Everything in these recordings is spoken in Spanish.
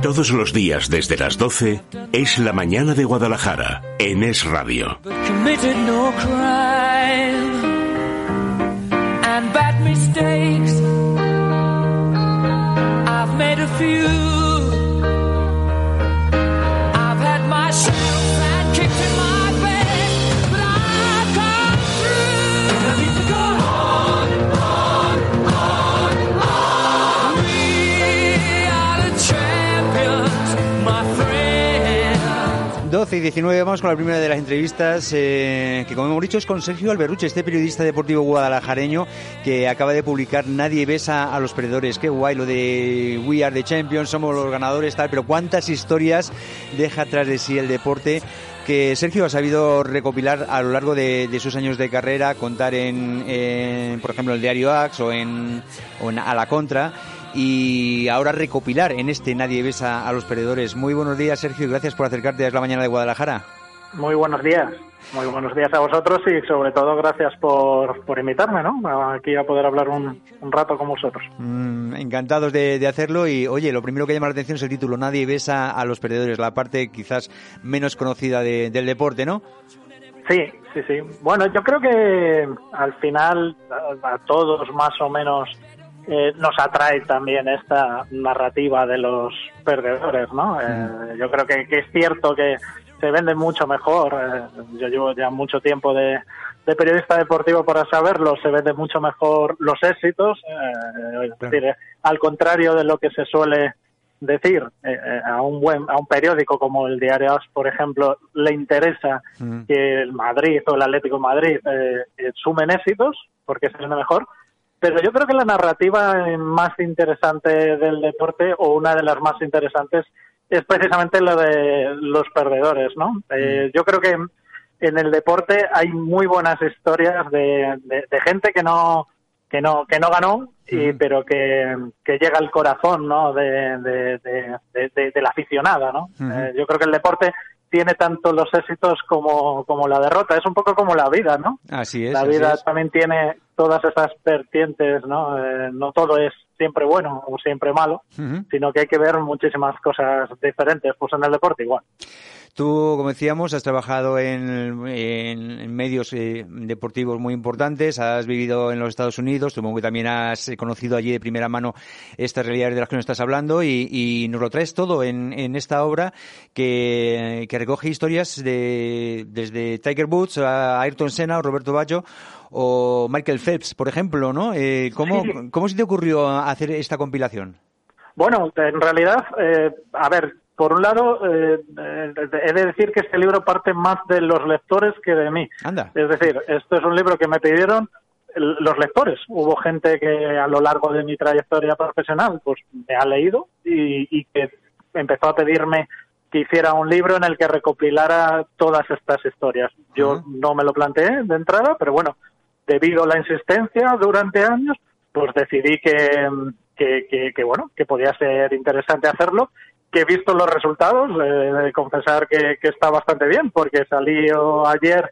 Todos los días desde las 12 es la mañana de Guadalajara en Es Radio. Y 19 vamos con la primera de las entrevistas eh, que como hemos dicho es con Sergio Alberuche, este periodista deportivo guadalajareño que acaba de publicar Nadie besa a los perdedores. Qué guay lo de We are the champions, somos los ganadores, tal, pero cuántas historias deja atrás de sí el deporte que Sergio ha sabido recopilar a lo largo de, sus años de carrera, contar en, por ejemplo, el diario Ax o en, o en A la Contra y ahora recopilar en este Nadie besa a los perdedores. Muy buenos días, Sergio, y gracias por acercarte a la mañana de Guadalajara. Muy buenos días. Muy buenos días a vosotros y sobre todo gracias por, por invitarme, ¿no? Aquí a poder hablar un, rato con vosotros. Mm, encantados de, hacerlo y, oye, lo primero que llama la atención es el título, Nadie besa a los perdedores, la parte quizás menos conocida del deporte, ¿no? Sí, sí, sí. Bueno, yo creo que al final a todos más o menos eh, nos atrae también esta narrativa de los perdedores, ¿no? Eh, yo creo que, es cierto que se vende mucho mejor. Eh, yo llevo ya mucho tiempo de, periodista deportivo para saberlo. Se vende mucho mejor los éxitos. es decir, al contrario de lo que se suele decir a un buen a un periódico como el Diario As, por ejemplo, le interesa que el Madrid o el Atlético de Madrid sumen éxitos porque se vende mejor pero yo creo que la narrativa más interesante del deporte, o una de las más interesantes, es precisamente la de los perdedores, ¿no? Eh, mm. yo creo que en el deporte hay muy buenas historias de, gente que no que no que no ganó y, mm. pero que, llega al corazón no de, de, la aficionada no eh, yo creo que el deporte tiene tanto los éxitos como, como la derrota. Es un poco como la vida, ¿no? Así es. La vida también tiene todas esas vertientes, ¿no? Eh, no todo es siempre bueno o siempre malo, sino que hay que ver muchísimas cosas diferentes. Pues en el deporte igual. Tú, como decíamos, has trabajado en, medios eh, deportivos muy importantes, has vivido en los Estados Unidos, supongo que también has conocido allí de primera mano estas realidades de las que nos estás hablando y, nos lo traes todo en, esta obra que, recoge historias de, desde Tiger Woods a Ayrton Senna o Roberto Baggio o Michael Phelps, por ejemplo, ¿no? Eh, ¿cómo, ¿Cómo se te ocurrió hacer esta compilación? Bueno, en realidad, eh, a ver, por un lado, eh, he de decir que este libro parte más de los lectores que de mí. Es decir, esto es un libro que me pidieron los lectores. Hubo gente que a lo largo de mi trayectoria profesional pues me ha leído y, que empezó a pedirme que hiciera un libro en el que recopilara todas estas historias. Yo no me lo planteé de entrada, pero bueno, debido a la insistencia durante años, pues decidí que, que, que, bueno, que podía ser interesante hacerlo que he visto los resultados, eh, de confesar que, está bastante bien, porque salió ayer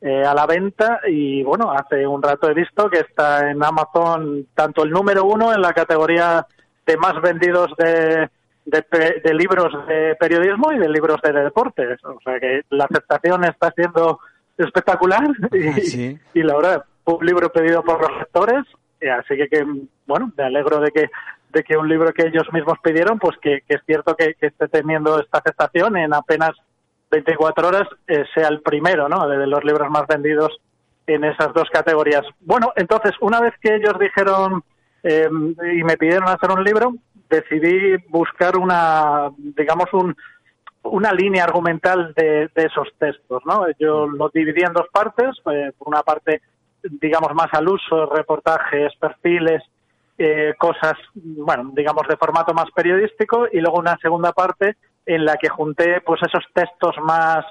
eh, a la venta y bueno, hace un rato he visto que está en Amazon tanto el número uno en la categoría de más vendidos de, de, libros de periodismo y de libros de deportes. O sea que la aceptación está siendo espectacular y, y la verdad, un libro pedido por los lectores, así que, que bueno, me alegro de que de que un libro que ellos mismos pidieron, pues que, es cierto que, esté teniendo esta aceptación en apenas 24 horas eh, sea el primero, ¿no? De, los libros más vendidos en esas dos categorías. Bueno, entonces, una vez que ellos dijeron em, y me pidieron hacer un libro, decidí buscar una, digamos, un, una línea argumental de, esos textos, ¿no? Yo lo dividí en dos partes, eh, una parte, digamos, más al uso, reportajes, perfiles, eh, cosas, bueno, digamos de formato más periodístico y luego una segunda parte en la que junté pues esos textos más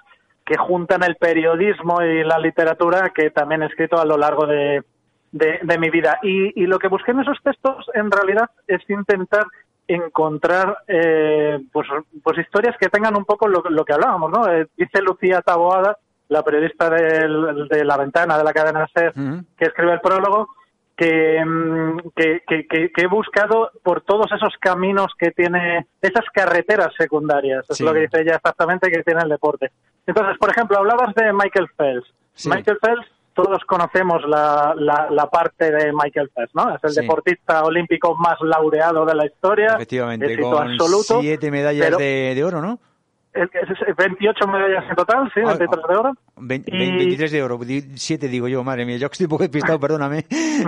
que juntan el periodismo y la literatura que también he escrito a lo largo de, de, mi vida. Y, lo que busqué en esos textos en realidad es intentar encontrar eh, pues, pues historias que tengan un poco lo, que hablábamos, ¿no? Eh, dice Lucía Taboada, la periodista de La Ventana de la cadena SER, que escribe el prólogo, Mm, que, que, que, he buscado por todos esos caminos que tiene, esas carreteras secundarias, es lo que dice ella exactamente que tiene el deporte. Entonces, por ejemplo, hablabas de Michael Phelps. Michael Phelps, todos conocemos la, la, parte de Michael Phelps, ¿no? Es el deportista olímpico más laureado de la historia. Efectivamente, con absoluto, siete medallas de, de oro, ¿no? 28 medallas en total, sí, 23 de oro. 23 de oro, 7 digo yo, madre mía, yo estoy un poco despistado, perdóname.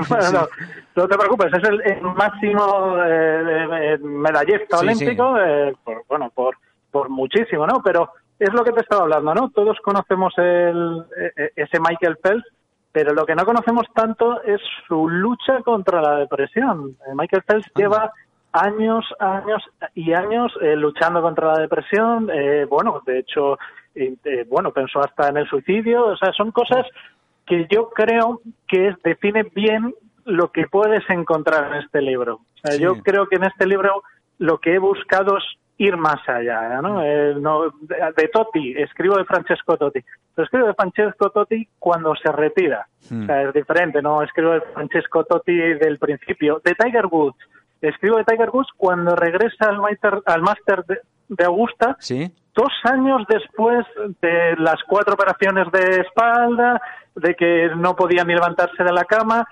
bueno, no, te preocupes, es el, máximo eh, medallista olímpico, eh, por, bueno, por, por muchísimo, ¿no? Pero es lo que te estaba hablando, ¿no? Todos conocemos el, e, e, ese Michael Phelps, pero lo que no conocemos tanto es su lucha contra la depresión. Michael Phelps lleva años, años y años eh, luchando contra la depresión. Eh, bueno, de hecho, eh, bueno, pensó hasta en el suicidio. O sea, son cosas que yo creo que define bien lo que puedes encontrar en este libro. O sea, Yo creo que en este libro lo que he buscado es ir más allá, ¿no? no de, Totti, escribo de Francesco Totti. Pero escribo de Francesco Totti cuando se retira. O hmm. sea, es diferente, no escribo de Francesco Totti del principio. De Tiger Woods, escribo de Tiger Woods cuando regresa al Master, al Master de, Augusta, dos años después de las cuatro operaciones de espalda, de que no podía ni levantarse de la cama.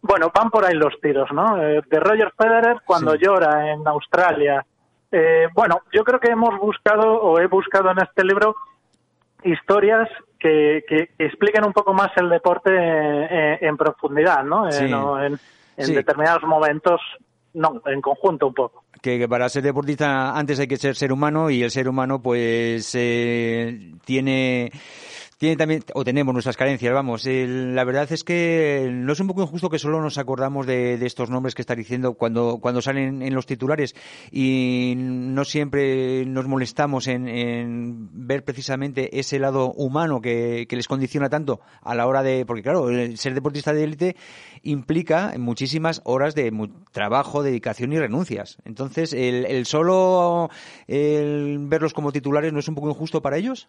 Bueno, van por ahí los tiros, ¿no? Eh, de Roger Federer cuando llora en Australia. Eh, bueno, yo creo que hemos buscado o he buscado en este libro historias que, que expliquen un poco más el deporte eh, en, profundidad, ¿no? en, determinados momentos no, en conjunto un poco. Que, para ser deportista antes hay que ser ser humano y el ser humano pues eh, tiene tiene también, o tenemos nuestras carencias, vamos. la verdad es que no es un poco injusto que solo nos acordamos de, estos nombres que está diciendo cuando, cuando salen en los titulares y no siempre nos molestamos en, ver precisamente ese lado humano que, les condiciona tanto a la hora de, porque claro, ser deportista de élite implica muchísimas horas de trabajo, dedicación y renuncias. Entonces, el, el solo el verlos como titulares no es un poco injusto para ellos.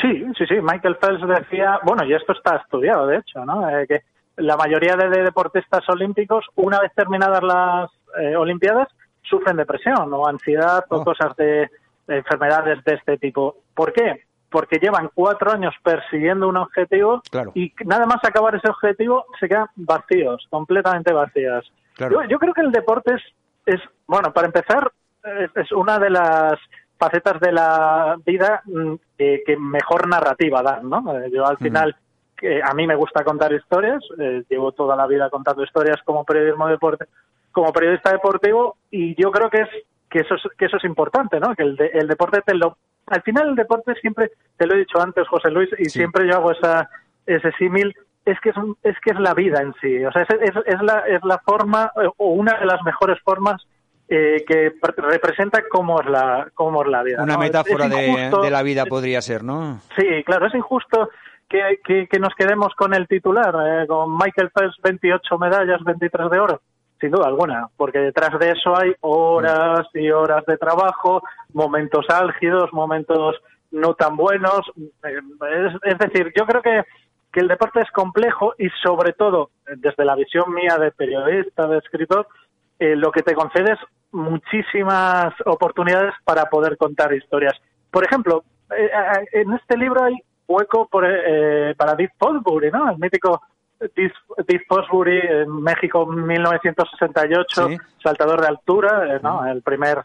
Sí, sí, sí. Michael Phelps decía, bueno, y esto está estudiado, de hecho, ¿no? Eh, que la mayoría de, deportistas olímpicos, una vez terminadas las eh, Olimpiadas, sufren depresión o ansiedad o oh. cosas de, enfermedades de este tipo. ¿Por qué? Porque llevan cuatro años persiguiendo un objetivo y nada más acabar ese objetivo se quedan vacíos, completamente vacíos. Yo, creo que el deporte es, es bueno, para empezar, es una de las facetas de la vida mm, que mejor narrativa dan, ¿no? Eh, yo al final, que a mí me gusta contar historias, eh, llevo toda la vida contando historias como periodismo deporte, como periodista deportivo y yo creo que es que eso es, que eso es importante, ¿no? Que el, el deporte te lo al final el deporte siempre te lo he dicho antes José Luis y siempre yo hago esa ese símil es que es, es que es la vida en sí, o sea, es, es, es la es la forma o una de las mejores formas eh, que representa cómo es la, cómo es la vida. Una metáfora de, la vida podría ser, ¿no? Sí, claro, es injusto que, que, nos quedemos con el titular, eh, con Michael Phelps 28 medallas, 23 de oro. Sin duda alguna, porque detrás de eso hay horas y horas de trabajo, momentos álgidos, momentos no tan buenos. Eh, es, decir, yo creo que, que el deporte es complejo y sobre todo, desde la visión mía de periodista, de escritor, lo que te concede es muchísimas oportunidades para poder contar historias. Por ejemplo, eh, eh, en este libro hay hueco por, eh, para Dick Fosbury, ¿no? El mítico Dick, Fosbury en México 1968, saltador de altura, ¿no? El primer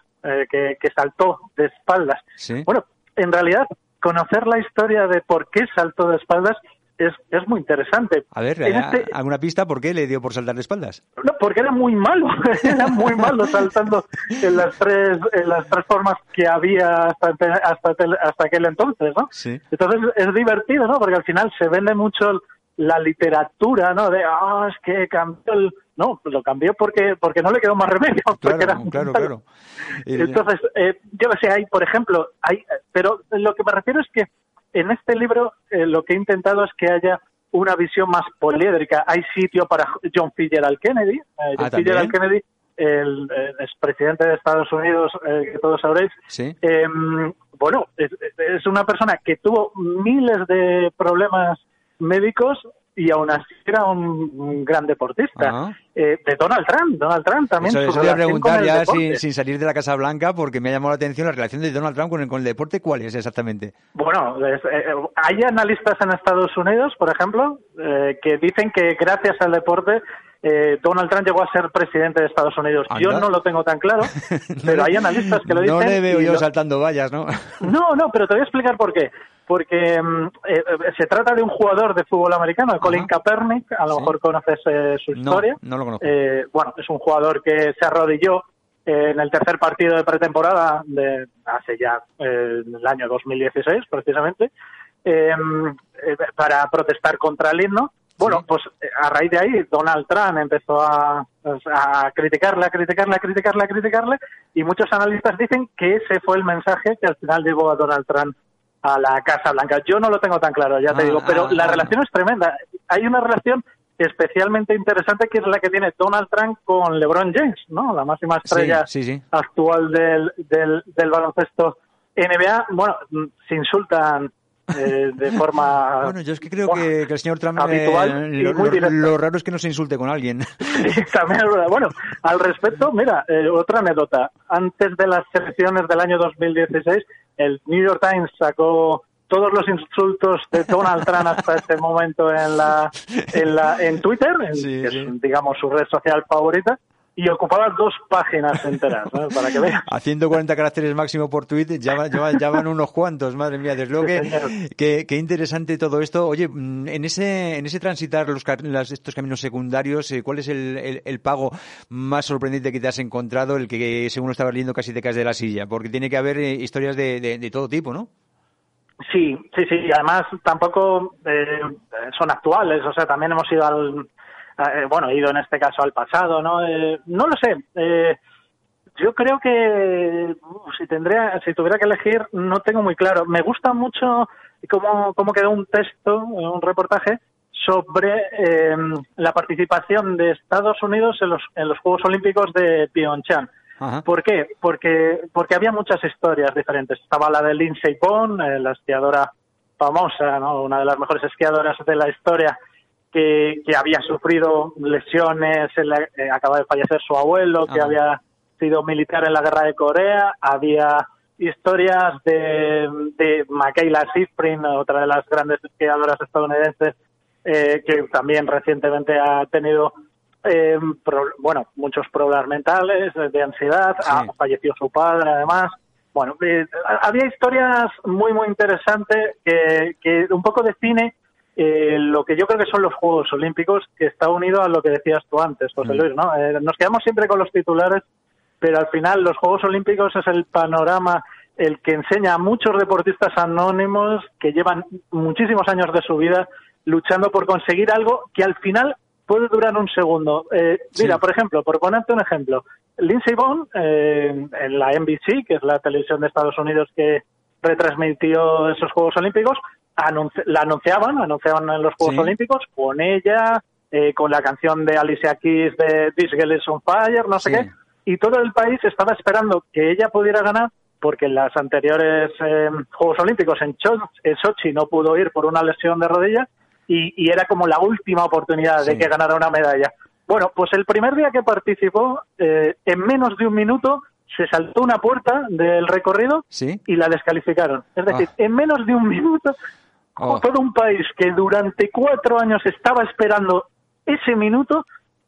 que, que, saltó de espaldas. Bueno, en realidad, conocer la historia de por qué saltó de espaldas es, es muy interesante. A ver, este ¿alguna pista por qué le dio por saltar de espaldas? No, porque era muy malo, era muy malo saltando en las tres, en las tres formas que había hasta, hasta, hasta aquel entonces, ¿no? Sí. Entonces es divertido, ¿no? Porque al final se vende mucho la literatura, ¿no? De, ah, es que cambió el... No, lo cambió porque porque no le quedó más remedio. Claro, claro, claro. Entonces, eh, yo sé, hay, por ejemplo, hay, pero lo que me refiero es que en este libro eh, lo que he intentado es que haya una visión más poliédrica. Hay sitio para John Fitzgerald Kennedy. Eh, ah, John Fitzgerald Kennedy, el, expresidente de Estados Unidos, eh, que todos sabréis. Em, bueno, es, una persona que tuvo miles de problemas médicos y aún así era un, gran deportista. Eh, de Donald Trump, Donald Trump también. Eso, voy a preguntar ya sin, salir de la Casa Blanca porque me ha llamado la atención la relación de Donald Trump con el, con el deporte. ¿Cuál es exactamente? Bueno, eh, hay analistas en Estados Unidos, por ejemplo, eh, que dicen que gracias al deporte Donald Trump llegó a ser presidente de Estados Unidos. Yo no lo tengo tan claro, pero hay analistas que lo dicen. No le veo yo saltando vallas, ¿no? No, no, pero te voy a explicar por qué porque mm, eh, se trata de un jugador de fútbol americano, Colin Kaepernick, a lo mejor conoces eh, su historia. No, lo conozco. Eh, bueno, es un jugador que se arrodilló en el tercer partido de pretemporada de hace ya el año 2016, precisamente, para protestar contra el himno. Bueno, pues a raíz de ahí Donald Trump empezó a, pues, a criticarle, a criticarle, a criticarle, a criticarle, y muchos analistas dicen que ese fue el mensaje que al final llevó a Donald Trump a la Casa Blanca. Yo no lo tengo tan claro, ya te ah, digo, pero ah, la relación es tremenda. Hay una relación especialmente interesante que es la que tiene Donald Trump con LeBron James, ¿no? La máxima estrella actual del, del, del baloncesto NBA. Bueno, se insultan eh, de forma bueno yo es que creo que, el señor Trump habitual lo, raro es que no se insulte con alguien. También bueno al respecto mira eh, otra anécdota. Antes de las elecciones del año 2016 el New York Times sacó todos los insultos de Donald Trump hasta este momento en la en, la, en Twitter, que es digamos su red social favorita, y ocupaba dos páginas enteras, para que veas. A 140 caracteres máximo por tweet, ya, van unos cuantos, madre mía, desde luego que, que, interesante todo esto. Oye, mm, en ese, en ese transitar los, estos caminos secundarios, eh, ¿cuál es el, el, pago más sorprendente que te has encontrado, el que según lo estabas leyendo casi te caes de la silla? Porque tiene que haber eh, historias de, de, todo tipo, ¿no? Sí, sí, sí, además tampoco eh, son actuales, o sea, también hemos ido al, bueno, he ido en este caso al pasado, ¿no? Eh, no lo sé. Eh, yo creo que si tendría, si tuviera que elegir, no tengo muy claro. Me gusta mucho cómo, cómo quedó un texto, un reportaje sobre la participación de Estados Unidos en los, en los Juegos Olímpicos de Pyeongchang. ¿Por qué? Porque, porque había muchas historias diferentes. Estaba la de Lindsey Vonn, la esquiadora famosa, ¿no? una de las mejores esquiadoras de la historia, que, había sufrido lesiones, eh, acaba de fallecer su abuelo, que había sido militar en la guerra de Corea, había historias de, de Michaela Sifrin, otra de las grandes esquiadoras estadounidenses, eh, que también recientemente ha tenido eh, bueno muchos problemas mentales, de ansiedad, ha fallecido su padre además. Bueno, había historias muy, muy interesantes que, que un poco define eh, lo que yo creo que son los Juegos Olímpicos, que está unido a lo que decías tú antes, José mm. Luis, ¿no? Eh, nos quedamos siempre con los titulares, pero al final los Juegos Olímpicos es el panorama el que enseña a muchos deportistas anónimos que llevan muchísimos años de su vida luchando por conseguir algo que al final puede durar un segundo. Eh, mira, por ejemplo, por ponerte un ejemplo, Lindsey Vonn en la NBC, que es la televisión de Estados Unidos que retransmitió esos Juegos Olímpicos, la anunciaban, anunciaban en los Juegos Olímpicos con ella, eh, con la canción de Alicia Keys de This Girl is on Fire, no sé qué, y todo el país estaba esperando que ella pudiera ganar porque en las anteriores eh, Juegos Olímpicos en, Sochi no pudo ir por una lesión de rodilla y, era como la última oportunidad de que ganara una medalla. Bueno, pues el primer día que participó, eh, en menos de un minuto se saltó una puerta del recorrido y la descalificaron. Es decir, ah. en menos de un minuto Oh. Todo un país que durante cuatro años estaba esperando ese minuto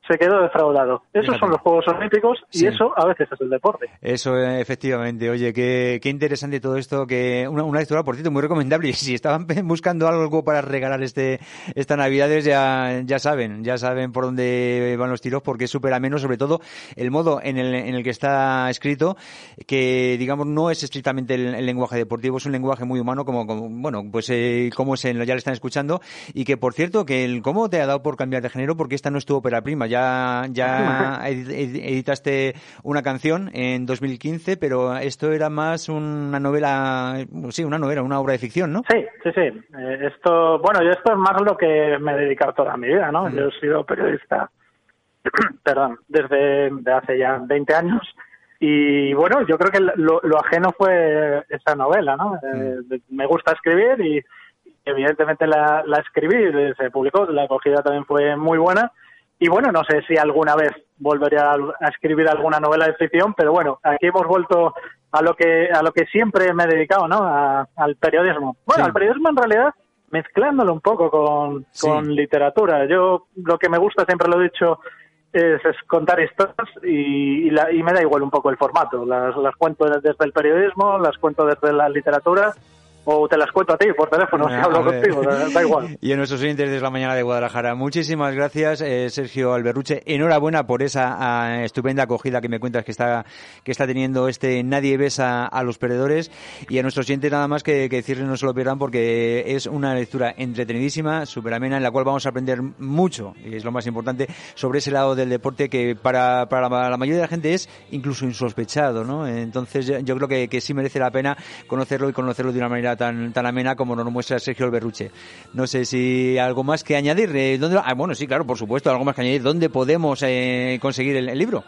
se quedó defraudado. Esos son los Juegos Olímpicos y eso a veces es el deporte. Eso, efectivamente. Oye, qué, qué interesante todo esto. que Una, una lectura, por cierto, muy recomendable. Y si estaban buscando algo para regalar este esta Navidades, ya, ya saben, ya saben por dónde van los tiros, porque es súper ameno, sobre todo el modo en el, en el que está escrito, que digamos no es estrictamente el, lenguaje deportivo, es un lenguaje muy humano, como, como bueno, pues eh, como se, ya le están escuchando. Y que, por cierto, que el cómo te ha dado por cambiar de género, porque esta no es tu ópera prima. Ya ya, editaste una canción en 2015, pero esto era más una novela, sí, una novela, una obra de ficción, ¿no? Sí, sí, sí. Eh, esto, bueno, yo esto es más lo que me he dedicado toda mi vida, ¿no? Yo he sido periodista, perdón, desde hace ya 20 años. Y bueno, yo creo que lo, ajeno fue esa novela, ¿no? Eh, me gusta escribir y, evidentemente la, la escribí, se publicó, la acogida también fue muy buena. Y bueno, no sé si alguna vez volveré a, escribir alguna novela de ficción, pero bueno, aquí hemos vuelto a lo que a lo que siempre me he dedicado, ¿no? al periodismo. Bueno, al periodismo en realidad mezclándolo un poco con, con literatura. Yo lo que me gusta, siempre lo he dicho, es, contar historias y, y, me da igual un poco el formato. Las, las cuento desde el periodismo, las cuento desde la literatura o te las cuento a ti por teléfono si hablo contigo, da, igual. Y en nuestros oyentes desde la mañana de Guadalajara, muchísimas gracias eh, Sergio Alberruche, enhorabuena por esa ah, estupenda acogida que me cuentas que está que está teniendo este Nadie besa a los perdedores y a nuestros oyentes nada más que, que decirles no se lo pierdan porque es una lectura entretenidísima, súper amena en la cual vamos a aprender mucho y es lo más importante sobre ese lado del deporte que para, para la mayoría de la gente es incluso insospechado, ¿no? Entonces yo creo que, que sí merece la pena conocerlo y conocerlo de una manera tan, tan amena como nos muestra Sergio Alberruche. No sé si algo más que añadir. Eh, ¿dónde, ah, bueno, sí, claro, por supuesto, algo más que añadir. ¿Dónde podemos eh, conseguir el, libro?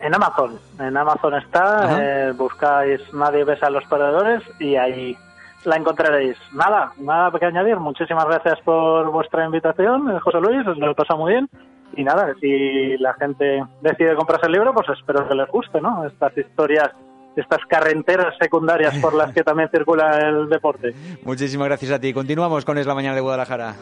En, Amazon. En Amazon está. Eh, buscáis Nadie besa a los perdedores y ahí la encontraréis. Nada, nada que añadir. Muchísimas gracias por vuestra invitación, José Luis. Os lo he pasado muy bien. Y nada, si la gente decide comprarse el libro, pues espero que les guste, ¿no? Estas historias estas carreteras secundarias por las que también circula el deporte. Muchísimas gracias a ti. Continuamos con Es la Mañana de Guadalajara.